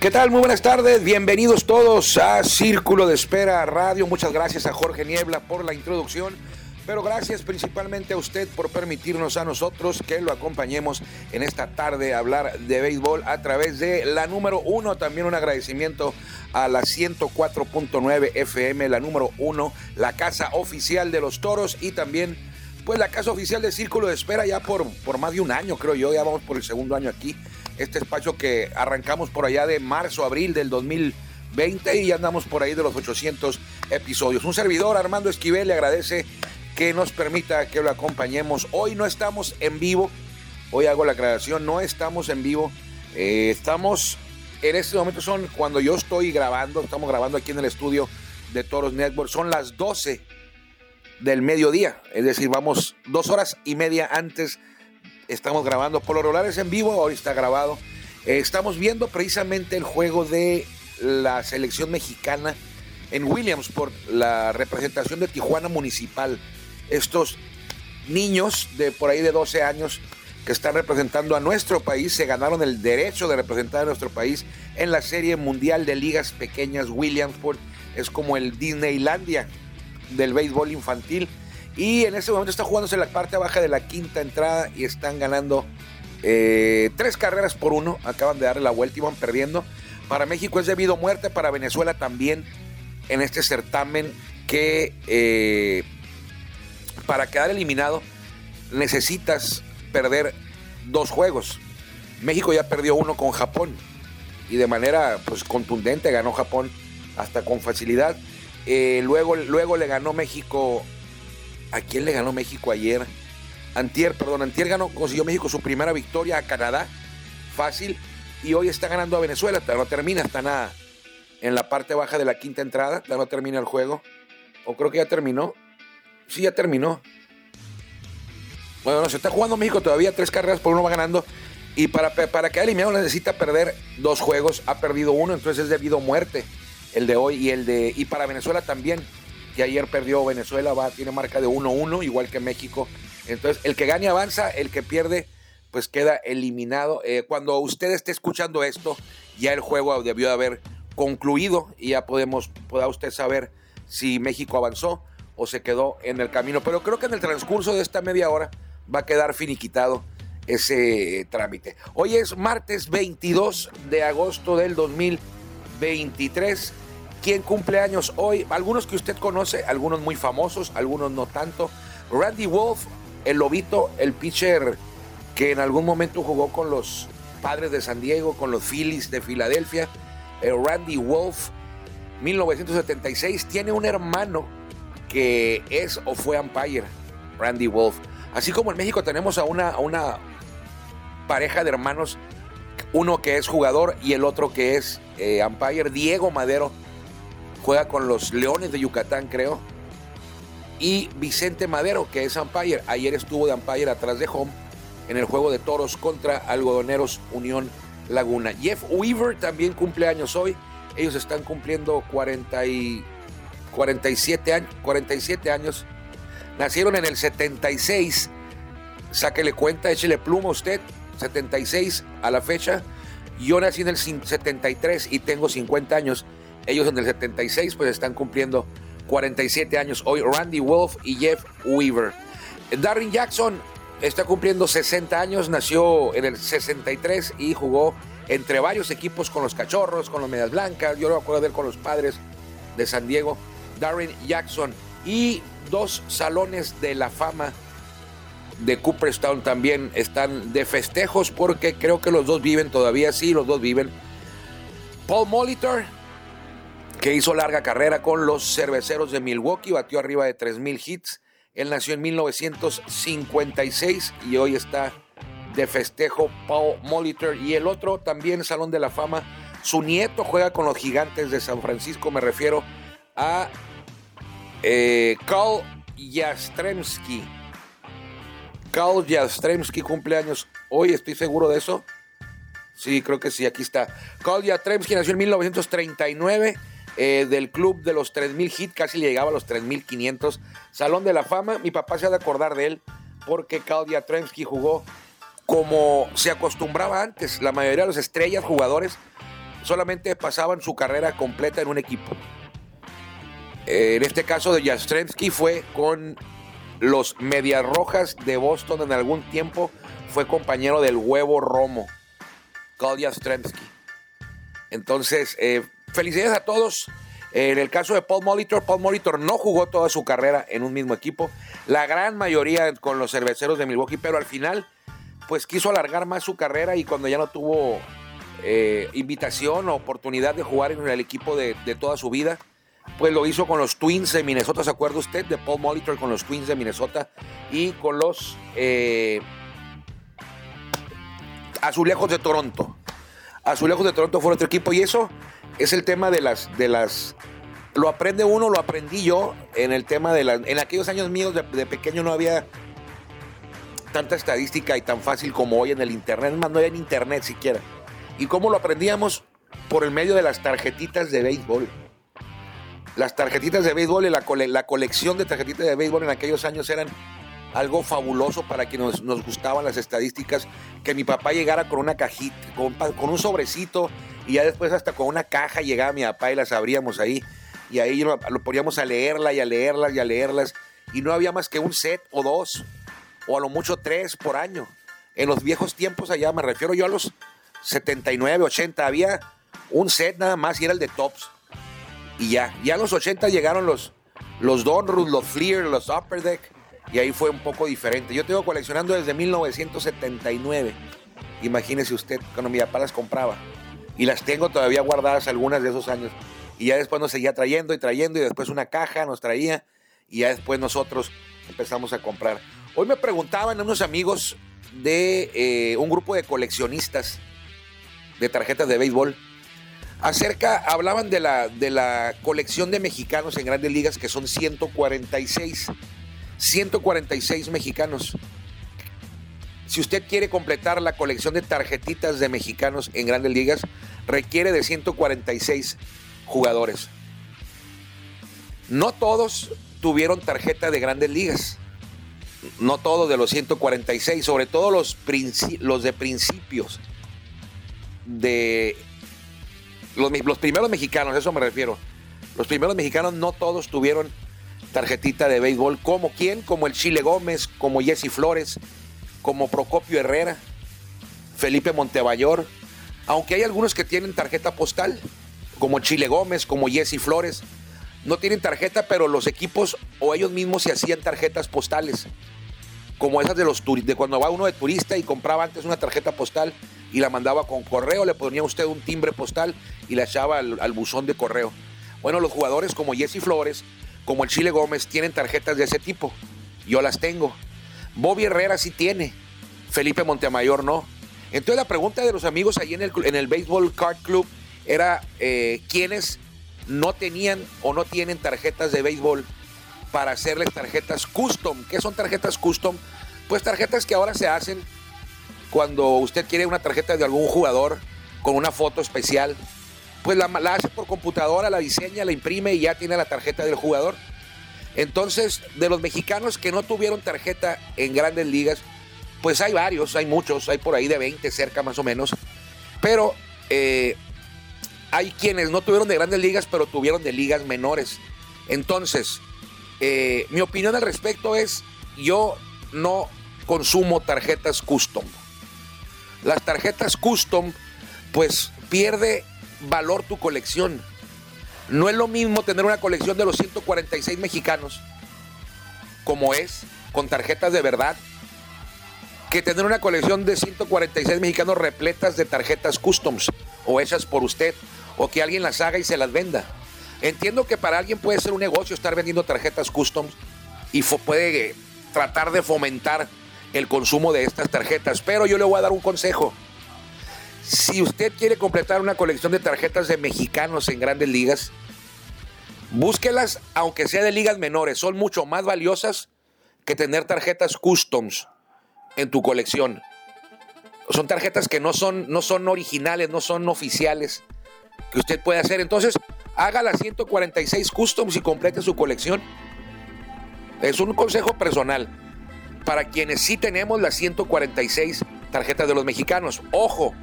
¿Qué tal? Muy buenas tardes. Bienvenidos todos a Círculo de Espera Radio. Muchas gracias a Jorge Niebla por la introducción. Pero gracias principalmente a usted por permitirnos a nosotros que lo acompañemos en esta tarde a hablar de béisbol a través de la número uno. También un agradecimiento a la 104.9 FM, la número uno, la casa oficial de los toros y también pues la casa oficial de Círculo de Espera ya por, por más de un año, creo yo. Ya vamos por el segundo año aquí. Este espacio que arrancamos por allá de marzo, abril del 2020 y andamos por ahí de los 800 episodios. Un servidor, Armando Esquivel, le agradece que nos permita que lo acompañemos. Hoy no estamos en vivo, hoy hago la aclaración, no estamos en vivo, eh, estamos, en este momento son cuando yo estoy grabando, estamos grabando aquí en el estudio de Toros Network, son las 12 del mediodía, es decir, vamos dos horas y media antes, estamos grabando por los regulares en vivo, ahora está grabado. Eh, estamos viendo precisamente el juego de la selección mexicana en Williamsport, la representación de Tijuana Municipal. Estos niños de por ahí de 12 años que están representando a nuestro país se ganaron el derecho de representar a nuestro país en la Serie Mundial de Ligas Pequeñas Williamsport. Es como el Disneylandia del béisbol infantil. Y en este momento está jugándose la parte baja de la quinta entrada y están ganando eh, tres carreras por uno. Acaban de darle la vuelta y van perdiendo. Para México es debido a muerte, para Venezuela también en este certamen que eh, para quedar eliminado necesitas perder dos juegos. México ya perdió uno con Japón y de manera pues, contundente ganó Japón hasta con facilidad. Eh, luego, luego le ganó México. ¿A quién le ganó México ayer? Antier, perdón, Antier ganó, consiguió México su primera victoria a Canadá. Fácil. Y hoy está ganando a Venezuela. Todavía no termina, está nada en la parte baja de la quinta entrada. Todavía no termina el juego. O creo que ya terminó. Sí, ya terminó. Bueno, no, se está jugando México todavía. Tres carreras por uno va ganando. Y para, para quedar eliminado necesita perder dos juegos. Ha perdido uno, entonces es debido a muerte el de hoy y el de. Y para Venezuela también, que ayer perdió Venezuela, va, tiene marca de 1-1, igual que México. Entonces, el que gane avanza, el que pierde, pues queda eliminado. Eh, cuando usted esté escuchando esto, ya el juego debió de haber concluido y ya podemos, pueda usted saber si México avanzó o se quedó en el camino. Pero creo que en el transcurso de esta media hora va a quedar finiquitado ese trámite. Hoy es martes 22 de agosto del 2023. ¿Quién cumple años hoy? Algunos que usted conoce, algunos muy famosos, algunos no tanto. Randy Wolf, el lobito, el pitcher que en algún momento jugó con los padres de San Diego, con los Phillies de Filadelfia. Randy Wolf, 1976, tiene un hermano que es o fue umpire, Randy Wolf. Así como en México tenemos a una, a una pareja de hermanos, uno que es jugador y el otro que es eh, umpire, Diego Madero, juega con los Leones de Yucatán, creo. Y Vicente Madero, que es umpire, ayer estuvo de umpire atrás de home en el juego de toros contra Algodoneros Unión Laguna. Jeff Weaver también cumple años hoy. Ellos están cumpliendo 40 y 47 años. 47 años. Nacieron en el 76. Sáquele cuenta, échele pluma a usted. 76 a la fecha. Yo nací en el 73 y tengo 50 años. Ellos en el 76 pues están cumpliendo 47 años hoy. Randy Wolf y Jeff Weaver. Darren Jackson está cumpliendo 60 años. Nació en el 63 y jugó entre varios equipos con los Cachorros, con los Medias Blancas. Yo lo acuerdo de él con los Padres de San Diego. Darren Jackson. Y dos salones de la fama de Cooperstown también están de festejos porque creo que los dos viven todavía, sí, los dos viven. Paul Molitor, que hizo larga carrera con los cerveceros de Milwaukee, batió arriba de 3.000 hits. Él nació en 1956 y hoy está de festejo Paul Molitor. Y el otro también Salón de la Fama, su nieto juega con los gigantes de San Francisco, me refiero a eh, Carl Jastremski Carl Jastremski cumpleaños hoy, estoy seguro de eso. Sí, creo que sí, aquí está. Carl Jastremski nació en 1939 eh, del club de los 3000 hit, casi llegaba a los 3500. Salón de la Fama, mi papá se ha de acordar de él porque Carl Jastremski jugó como se acostumbraba antes. La mayoría de los estrellas jugadores solamente pasaban su carrera completa en un equipo. En este caso de Jastremski fue con los Medias Rojas de Boston en algún tiempo fue compañero del huevo Romo, Claudia Stremsky. Entonces, eh, felicidades a todos. En el caso de Paul Molitor, Paul Molitor no jugó toda su carrera en un mismo equipo. La gran mayoría con los cerveceros de Milwaukee, pero al final, pues quiso alargar más su carrera y cuando ya no tuvo eh, invitación o oportunidad de jugar en el equipo de toda su vida, pues lo hizo con los Twins de Minnesota, ¿se acuerda usted? De Paul Molitor con los Twins de Minnesota y con los eh, Azulejos de Toronto. Azulejos de Toronto fue otro equipo y eso es el tema de las, de las, lo aprende uno, lo aprendí yo en el tema de las, en aquellos años míos de, pequeño no había tanta estadística y tan fácil como hoy en el internet, más no había en internet siquiera. ¿Y cómo lo aprendíamos? Por el medio de las tarjetitas de béisbol las tarjetitas de béisbol y la, colección de tarjetitas de béisbol en aquellos años eran algo fabuloso para quienes nos, gustaban las estadísticas, que mi papá llegara con una cajita, con, un sobrecito y ya después hasta con una caja llegaba mi papá y las abríamos ahí y ahí lo poníamos a leerla y a leerlas y a leerlas y no había más que un set o dos o a lo mucho tres por año. En los viejos tiempos allá, me refiero yo a los 79, 80, había un set nada más y era el de tops y ya. Ya en los 80 llegaron los, los Donruss, los Fleer, los Upper Deck. Y ahí fue un poco diferente. Yo tengo coleccionando desde 1979. Imagínese usted, cuando mi papá las compraba. Y las tengo todavía guardadas algunas de esos años. Y ya después nos seguía trayendo y trayendo. Y después una caja nos traía. Y ya después nosotros empezamos a comprar. Hoy me preguntaban unos amigos de eh, un grupo de coleccionistas de tarjetas de béisbol Acerca, hablaban de la, de la colección de mexicanos en grandes ligas, que son 146. 146 mexicanos. Si usted quiere completar la colección de tarjetitas de mexicanos en grandes ligas, requiere de 146 jugadores. No todos tuvieron tarjeta de grandes ligas. No todos de los 146, sobre todo los, los de principios de los, primeros mexicanos, a eso me refiero. Los primeros mexicanos no todos tuvieron tarjetita de béisbol. ¿Como quién? Como el Chile Gómez, como Jesse Flores, como Procopio Herrera, Felipe Montebayor. Aunque hay algunos que tienen tarjeta postal, como Chile Gómez, como Jesse Flores. No tienen tarjeta, pero los equipos o ellos mismos se hacían tarjetas postales. Como esas de los de cuando va uno de turista y compraba antes una tarjeta postal y la mandaba con correo, le ponía usted un timbre postal y la echaba al, buzón de correo. Bueno, los jugadores como Jesse Flores, como el Chile Gómez, tienen tarjetas de ese tipo. Yo las tengo. Bobby Herrera sí tiene. Felipe Montemayor no. Entonces la pregunta de los amigos ahí en el, en el Baseball Card Club era eh, quiénes no tenían o no tienen tarjetas de béisbol para hacerles tarjetas custom. ¿Qué son tarjetas custom? Pues tarjetas que ahora se hacen cuando usted quiere una tarjeta de algún jugador con una foto especial pues la, hace por computadora, la diseña, la imprime y ya tiene la tarjeta del jugador. Entonces, de los mexicanos que no tuvieron tarjeta en grandes ligas, pues hay varios, hay muchos, hay por ahí de 20 cerca más o menos. Pero eh, hay quienes no tuvieron de grandes ligas, pero tuvieron de ligas menores. Entonces, eh, mi opinión al respecto es, yo no consumo tarjetas custom. Las tarjetas custom, pues pierde valor tu colección. No es lo mismo tener una colección de los 146 mexicanos como es, con tarjetas de verdad, que tener una colección de 146 mexicanos repletas de tarjetas customs o hechas por usted, o que alguien las haga y se las venda. Entiendo que para alguien puede ser un negocio estar vendiendo tarjetas customs y puede tratar de fomentar el consumo de estas tarjetas, pero yo le voy a dar un consejo. Si usted quiere completar una colección de tarjetas de mexicanos en grandes ligas, búsquelas aunque sea de ligas menores, son mucho más valiosas que tener tarjetas customs en tu colección. Son tarjetas que no son, no son originales, no son oficiales que usted puede hacer. Entonces, haga las 146 customs y complete su colección. Es un consejo personal para quienes sí tenemos las 146 tarjetas de los mexicanos. Ojo,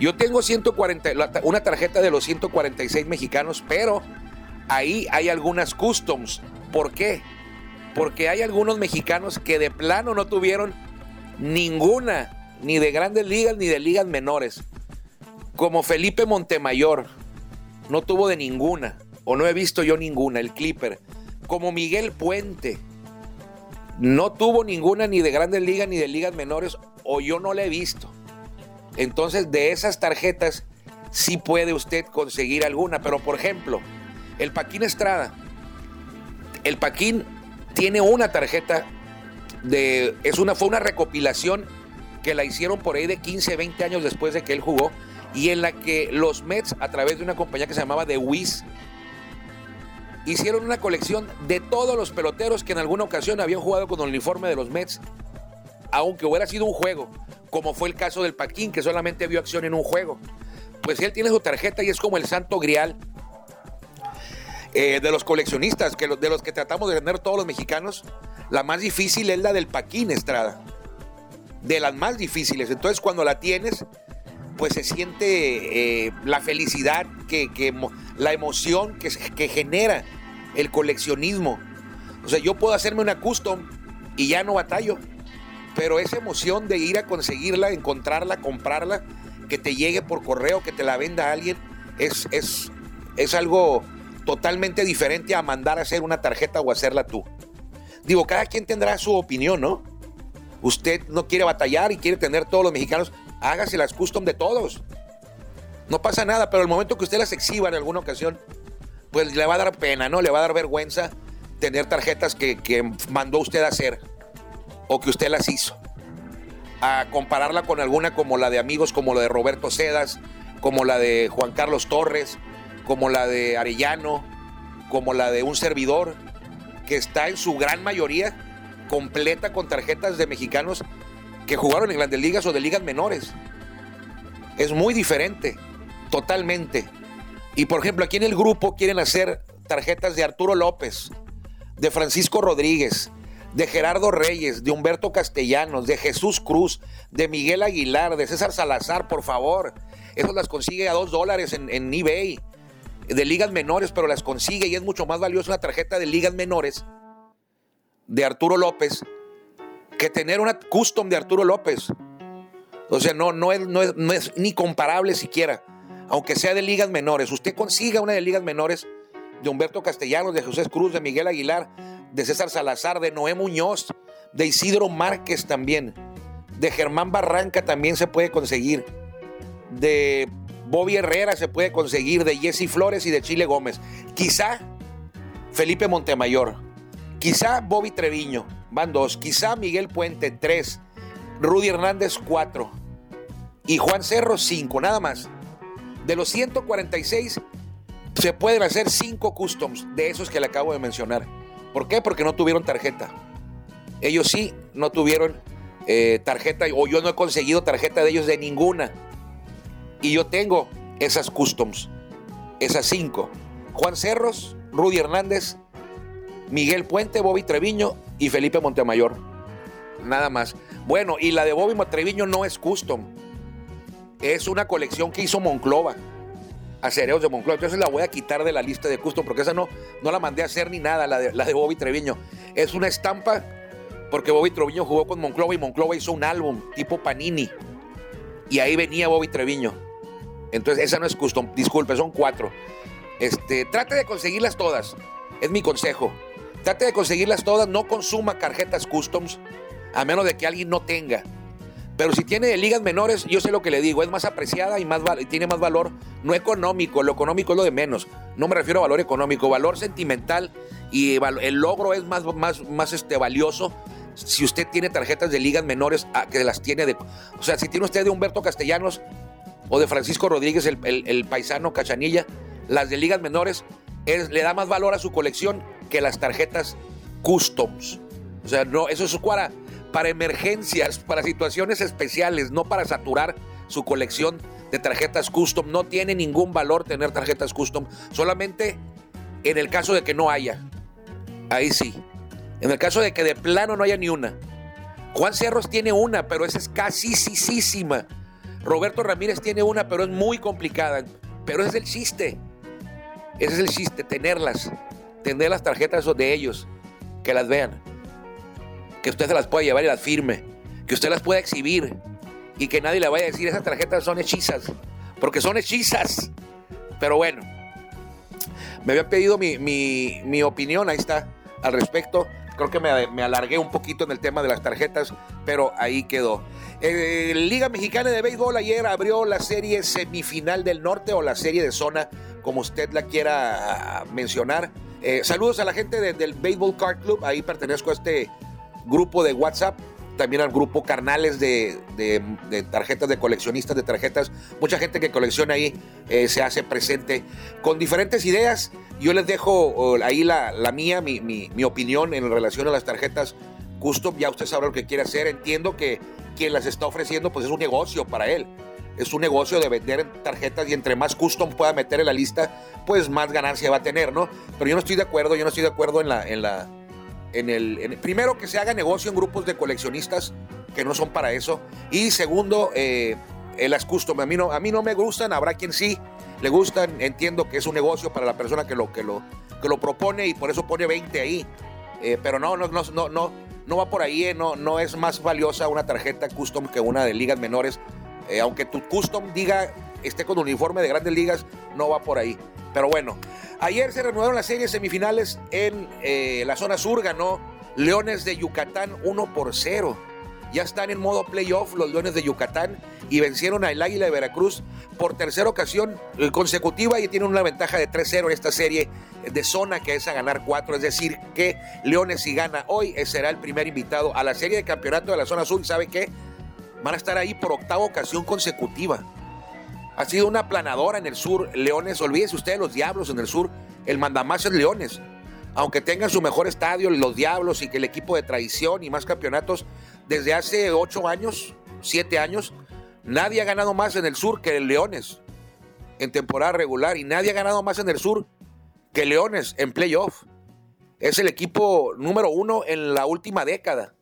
yo tengo 140, una tarjeta de los 146 mexicanos, pero ahí hay algunas customs. ¿Por qué? Porque hay algunos mexicanos que de plano no tuvieron ninguna, ni de grandes ligas ni de ligas menores. Como Felipe Montemayor, no tuvo de ninguna, o no he visto yo ninguna, el Clipper. Como Miguel Puente, no tuvo ninguna ni de grandes ligas ni de ligas menores, o yo no la he visto. Entonces, de esas tarjetas, sí puede usted conseguir alguna. Pero, por ejemplo, el Paquín Estrada. El Paquín tiene una tarjeta Es una, fue una recopilación que la hicieron por ahí de 15, 20 años después de que él jugó y en la que los Mets, a través de una compañía que se llamaba The Wiz, hicieron una colección de todos los peloteros que en alguna ocasión habían jugado con el uniforme de los Mets, aunque hubiera sido un juego, como fue el caso del Paquín, que solamente vio acción en un juego. Pues él tiene su tarjeta y es como el santo grial eh, de los coleccionistas, que de los que tratamos de tener todos los mexicanos. La más difícil es la del Paquín Estrada. De las más difíciles. Entonces, cuando la tienes, pues se siente eh, la felicidad, que, la emoción que, que genera el coleccionismo. O sea, yo puedo hacerme una custom y ya no batallo. Pero esa emoción de ir a conseguirla, encontrarla, comprarla, que te llegue por correo, que te la venda alguien, es, es, es algo totalmente diferente a mandar a hacer una tarjeta o hacerla tú. Digo, cada quien tendrá su opinión, ¿no? Usted no quiere batallar y quiere tener todos los mexicanos hágase las custom de todos. No pasa nada, pero el momento que usted las exhiba en alguna ocasión, pues le va a dar pena, ¿no? Le va a dar vergüenza tener tarjetas que, mandó usted a hacer o que usted las hizo. A compararla con alguna como la de amigos, como la de Roberto Sedas, como la de Juan Carlos Torres, como la de Arellano, como la de un servidor, que está en su gran mayoría completa con tarjetas de mexicanos que jugaron en grandes ligas o de ligas menores. Es muy diferente, totalmente. Y por ejemplo, aquí en el grupo quieren hacer tarjetas de Arturo López, de Francisco Rodríguez, de Gerardo Reyes, de Humberto Castellanos, de Jesús Cruz, de Miguel Aguilar, de César Salazar, por favor. Eso las consigue a dos dólares en, en eBay, de ligas menores, pero las consigue y es mucho más valiosa una tarjeta de ligas menores de Arturo López que tener una custom de Arturo López. O sea, no, no, es, no, es, ni comparable siquiera, aunque sea de ligas menores. Usted consiga una de ligas menores de Humberto Castellanos, de José Cruz, de Miguel Aguilar, de César Salazar, de Noé Muñoz, de Isidro Márquez también, de Germán Barranca también se puede conseguir, de Bobby Herrera se puede conseguir, de Jesse Flores y de Chile Gómez. Quizá Felipe Montemayor, quizá Bobby Treviño, van dos. Quizá Miguel Puente, tres. Rudy Hernández, cuatro. Y Juan Cerro, cinco, nada más. De los 146, se pueden hacer cinco customs de esos que le acabo de mencionar. ¿Por qué? Porque no tuvieron tarjeta. Ellos sí no tuvieron eh, tarjeta, o yo no he conseguido tarjeta de ellos de ninguna. Y yo tengo esas customs, esas cinco. Juan Cerros, Rudy Hernández, Miguel Puente, Bobby Treviño y Felipe Montemayor. Nada más. Bueno, y la de Bobby Treviño no es custom. Es una colección que hizo Monclova. Acereos de Monclova. Entonces la voy a quitar de la lista de custom porque esa no, no la mandé a hacer ni nada, la de, la de Bobby Treviño. Es una estampa porque Bobby Treviño jugó con Monclova y Monclova hizo un álbum tipo Panini. Y ahí venía Bobby Treviño. Entonces esa no es custom. Disculpe, son cuatro. Este, trate de conseguirlas todas. Es mi consejo. Trate de conseguirlas todas, no consuma tarjetas customs, a menos de que alguien no tenga. Pero si tiene de ligas menores, yo sé lo que le digo, es más apreciada y más tiene más valor, no económico, lo económico es lo de menos. No me refiero a valor económico, valor sentimental y el logro es más, más, más este, valioso si usted tiene tarjetas de ligas menores a que las tiene de... O sea, si tiene usted de Humberto Castellanos o de Francisco Rodríguez, el, paisano Cachanilla, las de ligas menores, le da más valor a su colección que las tarjetas customs. O sea, no, eso es para para emergencias, para situaciones especiales, no para saturar su colección de tarjetas custom. No tiene ningún valor tener tarjetas custom, solamente en el caso de que no haya. Ahí sí. En el caso de que de plano no haya ni una. Juan Cerros tiene una, pero esa es casi Roberto Ramírez tiene una, pero es muy complicada. Pero ese es el chiste. Ese es el chiste, tenerlas. Tener las tarjetas de ellos. Que las vean que usted se las pueda llevar y las firme, que usted las pueda exhibir y que nadie le vaya a decir esas tarjetas son hechizas, porque son hechizas. Pero bueno, me había pedido mi, opinión, ahí está, al respecto. Creo que me, alargué un poquito en el tema de las tarjetas, pero ahí quedó. Eh, Liga Mexicana de Béisbol ayer abrió la serie semifinal del norte o la serie de zona, como usted la quiera mencionar. Eh, saludos a la gente del Baseball Card Club, ahí pertenezco a este grupo de WhatsApp, también al grupo Carnales de, tarjetas de coleccionistas de tarjetas. Mucha gente que colecciona ahí eh, se hace presente con diferentes ideas. Yo les dejo ahí la, mía, mi, mi, opinión en relación a las tarjetas custom. Ya usted sabe lo que quiere hacer. Entiendo que quien las está ofreciendo pues es un negocio para él. Es un negocio de vender tarjetas y entre más custom pueda meter en la lista, pues más ganancia va a tener, ¿no? Pero yo no estoy de acuerdo, yo no estoy de acuerdo en la, en la, en el, primero que se haga negocio en grupos de coleccionistas que no son para eso. Y segundo eh, las custom a mí no a mí no me gustan habrá quien sí le gustan entiendo que es un negocio para la persona que lo que lo que lo propone y por eso pone 20 ahí. Eh, pero no no no no no va por ahí eh, no no es más valiosa una tarjeta custom que una de ligas menores. Aunque tu custom diga esté con uniforme de grandes ligas no va por ahí pero bueno Ayer se reanudaron las series semifinales en eh, la zona sur, ganó Leones de Yucatán 1 por 0. Ya están en modo playoff los Leones de Yucatán y vencieron al Águila de Veracruz por tercera ocasión eh, consecutiva y tienen una ventaja de 3-0 en esta serie de zona que es a ganar 4. Es decir, que Leones si gana hoy eh, será el primer invitado a la serie de campeonato de la zona sur. ¿Sabe qué? Van a estar ahí por octava ocasión consecutiva. Ha sido una planadora en el sur. Leones, olvídese usted de los Diablos en el sur. El mandamás es Leones. Aunque tengan su mejor estadio, los Diablos y que el equipo de tradición y más campeonatos, desde hace ocho años, siete años, nadie ha ganado más en el sur que Leones en temporada regular y nadie ha ganado más en el sur que Leones en playoff. Es el equipo número uno en la última década.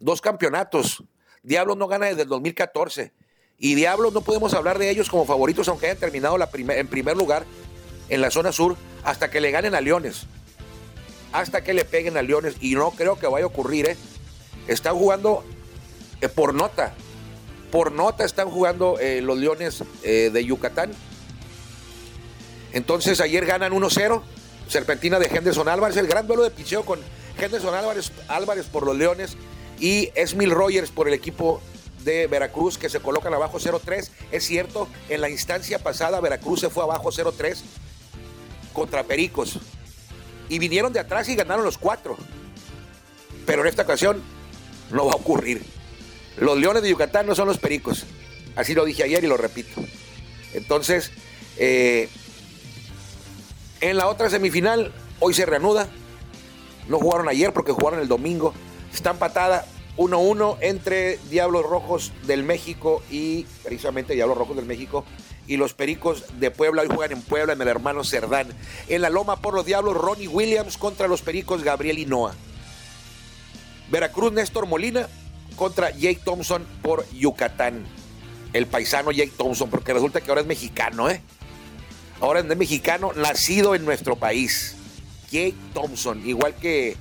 Dos campeonatos. Diablos no gana desde el 2014 y Diablos no podemos hablar de ellos como favoritos, aunque hayan terminado en primer lugar en la zona sur, hasta que le ganen a Leones. Hasta que le peguen a Leones. Y no creo que vaya a ocurrir, ¿eh? Están jugando eh, por nota. Por nota están jugando eh, los Leones eh, de Yucatán. Entonces ayer ganan 1-0. Serpentina de Henderson Álvarez. El gran duelo de picheo con Henderson Álvarez, Álvarez por los Leones y Esmil Rogers por el equipo de Veracruz que se colocan abajo 0-3. Es cierto, en la instancia pasada Veracruz se fue abajo 0-3 contra Pericos. Y vinieron de atrás y ganaron los cuatro. Pero en esta ocasión no va a ocurrir. Los Leones de Yucatán no son los Pericos. Así lo dije ayer y lo repito. Entonces, eh, en la otra semifinal, hoy se reanuda. No jugaron ayer porque jugaron el domingo. Está empatada 1-1 entre Diablos Rojos del México y precisamente Diablos Rojos del México y los Pericos de Puebla. Hoy juegan en Puebla en el hermano Cerdán. En la loma por los Diablos, Ronnie Williams contra los Pericos, Gabriel Hinoa. Veracruz, Néstor Molina contra Jake Thompson por Yucatán. El paisano Jake Thompson, porque resulta que ahora es mexicano, ¿eh? Ahora es mexicano, nacido en nuestro país. Jake Thompson, igual que,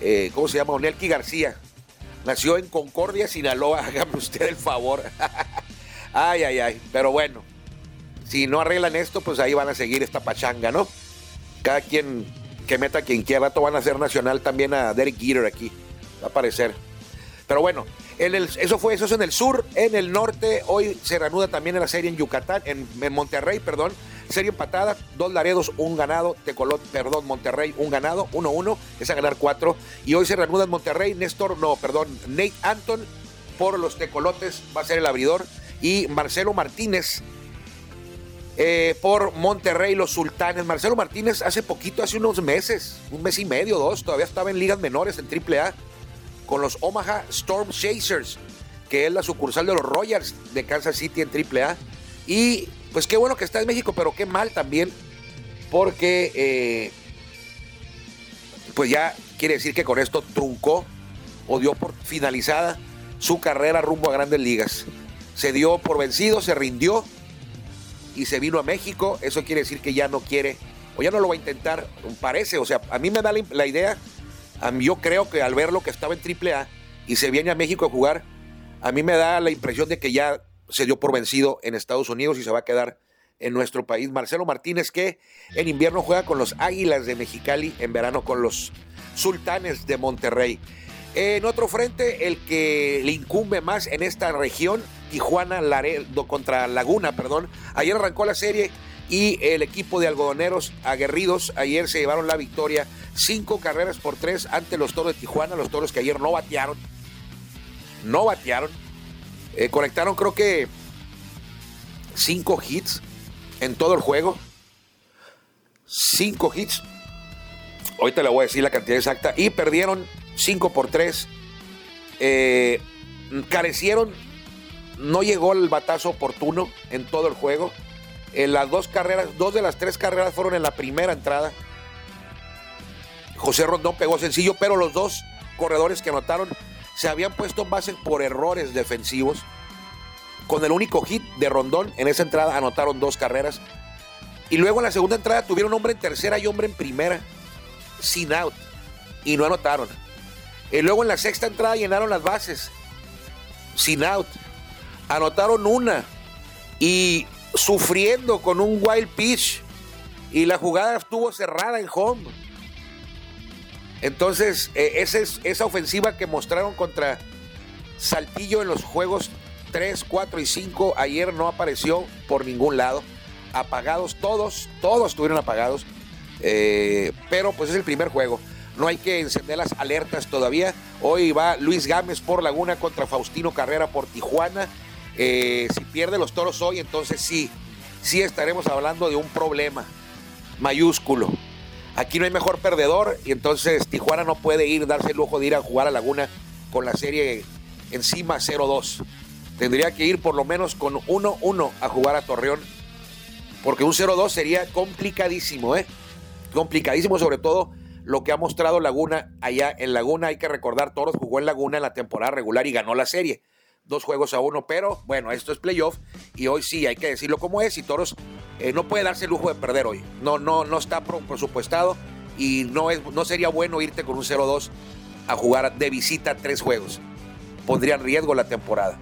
eh, ¿cómo se llama? Onelki García, Nació en Concordia, Sinaloa. Hágame usted el favor. ay, ay, ay. Pero bueno, si no arreglan esto, pues ahí van a seguir esta pachanga, ¿no? Cada quien que meta quien quiera. Rato van a hacer nacional también a Derek Jeter aquí. Va a aparecer. Pero bueno, eso fue eso es en el sur, en el norte. Hoy se reanuda también en la serie en Yucatán, en Monterrey, perdón. Serie empatada, dos Laredos, un ganado, Tecolot, perdón, Monterrey, un ganado, 1-1, es a ganar cuatro. Y hoy se reanuda en Monterrey, Néstor, no, perdón, Nate Anton por los Tecolotes va a ser el abridor. Y Marcelo Martínez eh, por Monterrey, los Sultanes. Marcelo Martínez hace poquito, hace unos meses, un mes y medio, dos, todavía estaba en ligas menores en AAA con los Omaha Storm Chasers, que es la sucursal de los Royals de Kansas City en AAA. Y pues qué bueno que está en México, pero qué mal también, porque eh, pues ya quiere decir que con esto truncó o dio por finalizada su carrera rumbo a grandes ligas. Se dio por vencido, se rindió y se vino a México. Eso quiere decir que ya no quiere o ya no lo va a intentar, parece. O sea, a mí me da la, idea, yo creo que al verlo que estaba en AAA y se viene a México a jugar, a mí me da la impresión de que ya se dio por vencido en Estados Unidos y se va a quedar en nuestro país. Marcelo Martínez que en invierno juega con los Águilas de Mexicali, en verano con los Sultanes de Monterrey. En otro frente, el que le incumbe más en esta región, Tijuana Laredo contra Laguna, perdón. Ayer arrancó la serie y el equipo de algodoneros aguerridos ayer se llevaron la victoria, cinco carreras por tres ante los toros de Tijuana, los toros que ayer no batearon, no batearon, eh, conectaron creo que cinco hits en todo el juego, cinco hits, ahorita le voy a decir la cantidad exacta, y perdieron 5 por 3. Eh, carecieron, no llegó el batazo oportuno en todo el juego. En las dos carreras, dos de las tres carreras fueron en la primera entrada. José Rondón pegó sencillo, pero los dos corredores que anotaron se habían puesto en base por errores defensivos. Con el único hit de Rondón en esa entrada anotaron dos carreras. Y luego en la segunda entrada tuvieron hombre en tercera y hombre en primera, sin out. Y no anotaron. Y luego en la sexta entrada llenaron las bases. Sin out. Anotaron una. Y sufriendo con un wild pitch. Y la jugada estuvo cerrada en home. Entonces, eh, esa, es, esa ofensiva que mostraron contra Saltillo en los juegos 3, 4 y 5, ayer no apareció por ningún lado. Apagados todos, todos estuvieron apagados. Eh, pero pues es el primer juego no hay que encender las alertas todavía. Hoy va Luis Gámez por Laguna contra Faustino Carrera por Tijuana. Eh, si pierde los toros hoy, entonces sí, sí estaremos hablando de un problema mayúsculo. Aquí no hay mejor perdedor y entonces Tijuana no puede ir, darse el lujo de ir a jugar a Laguna con la serie encima 0-2. Tendría que ir por lo menos con 1-1 a jugar a Torreón, porque un 0-2 sería complicadísimo, ¿eh? Complicadísimo sobre todo lo que ha mostrado Laguna allá en Laguna. Hay que recordar, Toros jugó en Laguna en la temporada regular y ganó la serie. Dos juegos a uno, pero bueno, esto es playoff y hoy sí hay que decirlo como es. Y Toros eh, no puede darse el lujo de perder hoy. No, no, no está presupuestado y no, es, no sería bueno irte con un 0-2 a jugar de visita tres juegos. Pondría en riesgo la temporada.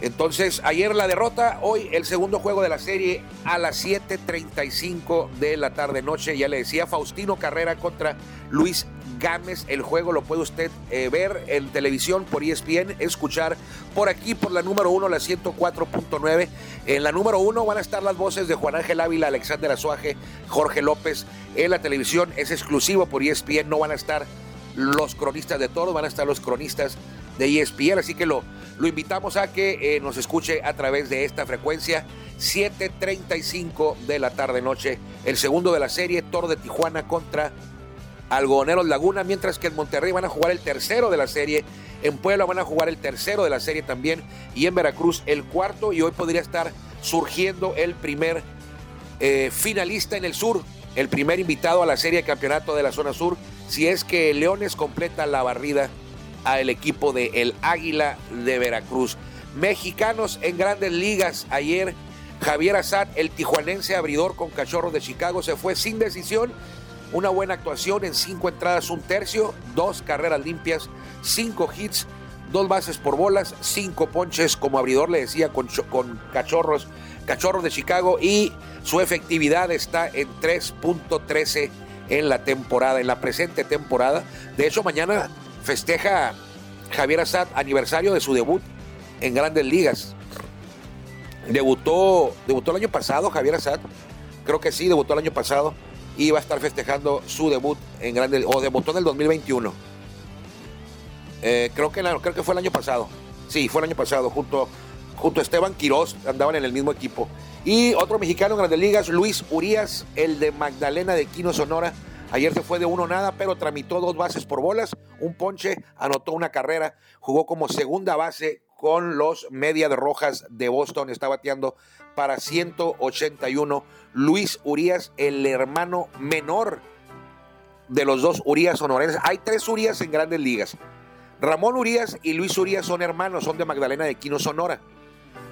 Entonces, ayer la derrota, hoy el segundo juego de la serie a las 7:35 de la tarde-noche. Ya le decía, Faustino Carrera contra Luis Gámez. El juego lo puede usted eh, ver en televisión por ESPN, escuchar por aquí, por la número uno, la 104.9. En la número uno van a estar las voces de Juan Ángel Ávila, Alexander Azuaje, Jorge López. En la televisión es exclusivo por ESPN, no van a estar los cronistas de todos, van a estar los cronistas de ESPN. Así que lo lo invitamos a que eh, nos escuche a través de esta frecuencia 7:35 de la tarde-noche. El segundo de la serie, Toro de Tijuana contra Algodoneros Laguna, mientras que en Monterrey van a jugar el tercero de la serie. En Puebla van a jugar el tercero de la serie también. Y en Veracruz el cuarto. Y hoy podría estar surgiendo el primer eh, finalista en el sur. El primer invitado a la serie de campeonato de la zona sur. Si es que Leones completa la barrida al equipo de el Águila de Veracruz. Mexicanos en grandes ligas. Ayer Javier Azad, el tijuanense abridor con Cachorros de Chicago, se fue sin decisión. Una buena actuación en cinco entradas, un tercio, dos carreras limpias, cinco hits, dos bases por bolas, cinco ponches, como abridor le decía, con, Cachorros, Cachorros de Chicago y su efectividad está en 3.13 en la temporada, en la presente temporada. De hecho, mañana festeja Javier Assad aniversario de su debut en Grandes Ligas. Debutó, debutó el año pasado Javier Assad, creo que sí, debutó el año pasado y va a estar festejando su debut en Grandes o debutó en el 2021. Eh, creo, que, creo que fue el año pasado. Sí, fue el año pasado, junto, junto a Esteban Quirós, andaban en el mismo equipo. Y otro mexicano en Grandes Ligas, Luis Urias, el de Magdalena de Quino Sonora. Ayer se fue de uno nada, pero tramitó dos bases por bolas, un ponche, anotó una carrera, jugó como segunda base con los Medias Rojas de Boston, está bateando para 181. Luis Urias, el hermano menor de los dos Urias sonorenses. Hay tres Urias en grandes ligas. Ramón Urias y Luis Urias son hermanos, son de Magdalena de Quino, Sonora.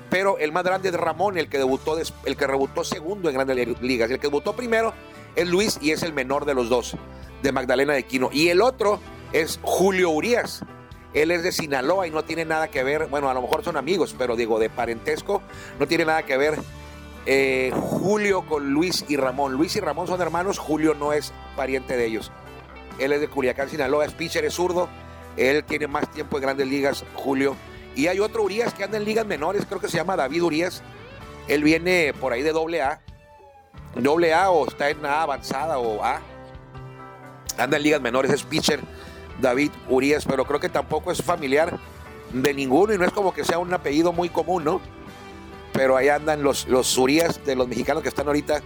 Pero el más grande es Ramón, el que debutó, el que debutó segundo en grandes ligas. El que debutó primero es Luis y es el menor de los dos, de Magdalena de Quino. Y el otro es Julio Urias. Él es de Sinaloa y no tiene nada que ver, bueno, a lo mejor son amigos, pero digo, de parentesco, no tiene nada que ver eh, Julio con Luis y Ramón. Luis y Ramón son hermanos, Julio no es pariente de ellos. Él es de Culiacán, Sinaloa, es pitcher, es zurdo. Él tiene más tiempo en grandes ligas, Julio. Y hay otro Urias que anda en ligas menores, creo que se llama David Urias. Él viene por ahí de doble A. Doble A o está en A avanzada o A. Anda en ligas menores, es pitcher David Urias, pero creo que tampoco es familiar de ninguno y no es como que sea un apellido muy común, ¿no? Pero ahí andan los, los Urias de los mexicanos que están ahorita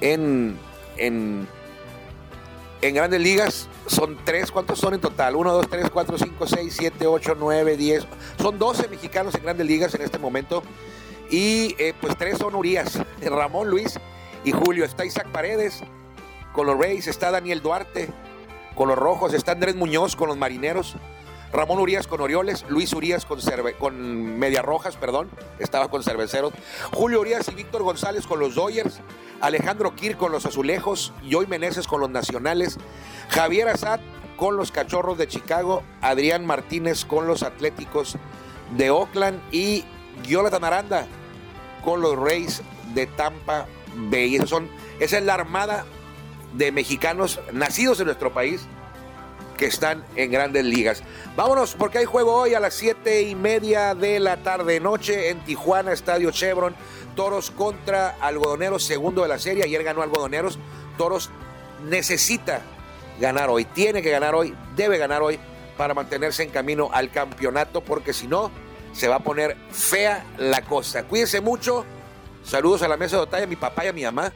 en, en, en grandes ligas. Son tres, ¿cuántos son en total? Uno, dos, tres, cuatro, cinco, seis, siete, ocho, nueve, diez. Son 12 mexicanos en grandes ligas en este momento. Y eh, pues tres son Urias, Ramón Luis y Julio. Está Isaac Paredes con los Reyes, está Daniel Duarte con los Rojos, está Andrés Muñoz con los Marineros, Ramón Urias con Orioles, Luis Urias con, con Medias Rojas, perdón, estaba con Cerveceros, Julio Urias y Víctor González con los Dodgers, Alejandro Kir con los Azulejos, Joy Meneses con los Nacionales, Javier Azad con los Cachorros de Chicago, Adrián Martínez con los Atléticos de Oakland y Jonathan Aranda con los Reyes de Tampa Bay. esa es la armada de mexicanos nacidos en nuestro país que están en grandes ligas. Vámonos porque hay juego hoy a las siete y media de la tarde noche en Tijuana, Estadio Chevron. Toros contra Algodoneros, segundo de la serie. Ayer ganó Algodoneros. Toros necesita ganar hoy, tiene que ganar hoy, debe ganar hoy para mantenerse en camino al campeonato porque si no se va a poner fea la cosa. Cuídense mucho. Saludos a la mesa de batalla, a mi papá y a mi mamá.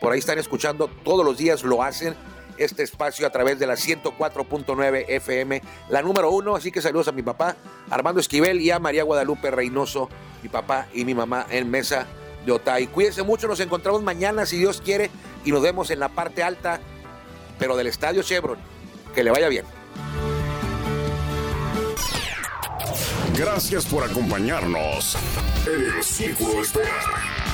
Por ahí están escuchando, todos los días lo hacen este espacio a través de la 104.9 FM, la número uno. Así que saludos a mi papá, Armando Esquivel, y a María Guadalupe Reynoso, mi papá y mi mamá en Mesa de Otay. Cuídense mucho, nos encontramos mañana, si Dios quiere, y nos vemos en la parte alta, pero del Estadio Chevron. Que le vaya bien. Gracias por acompañarnos en el Círculo Espera.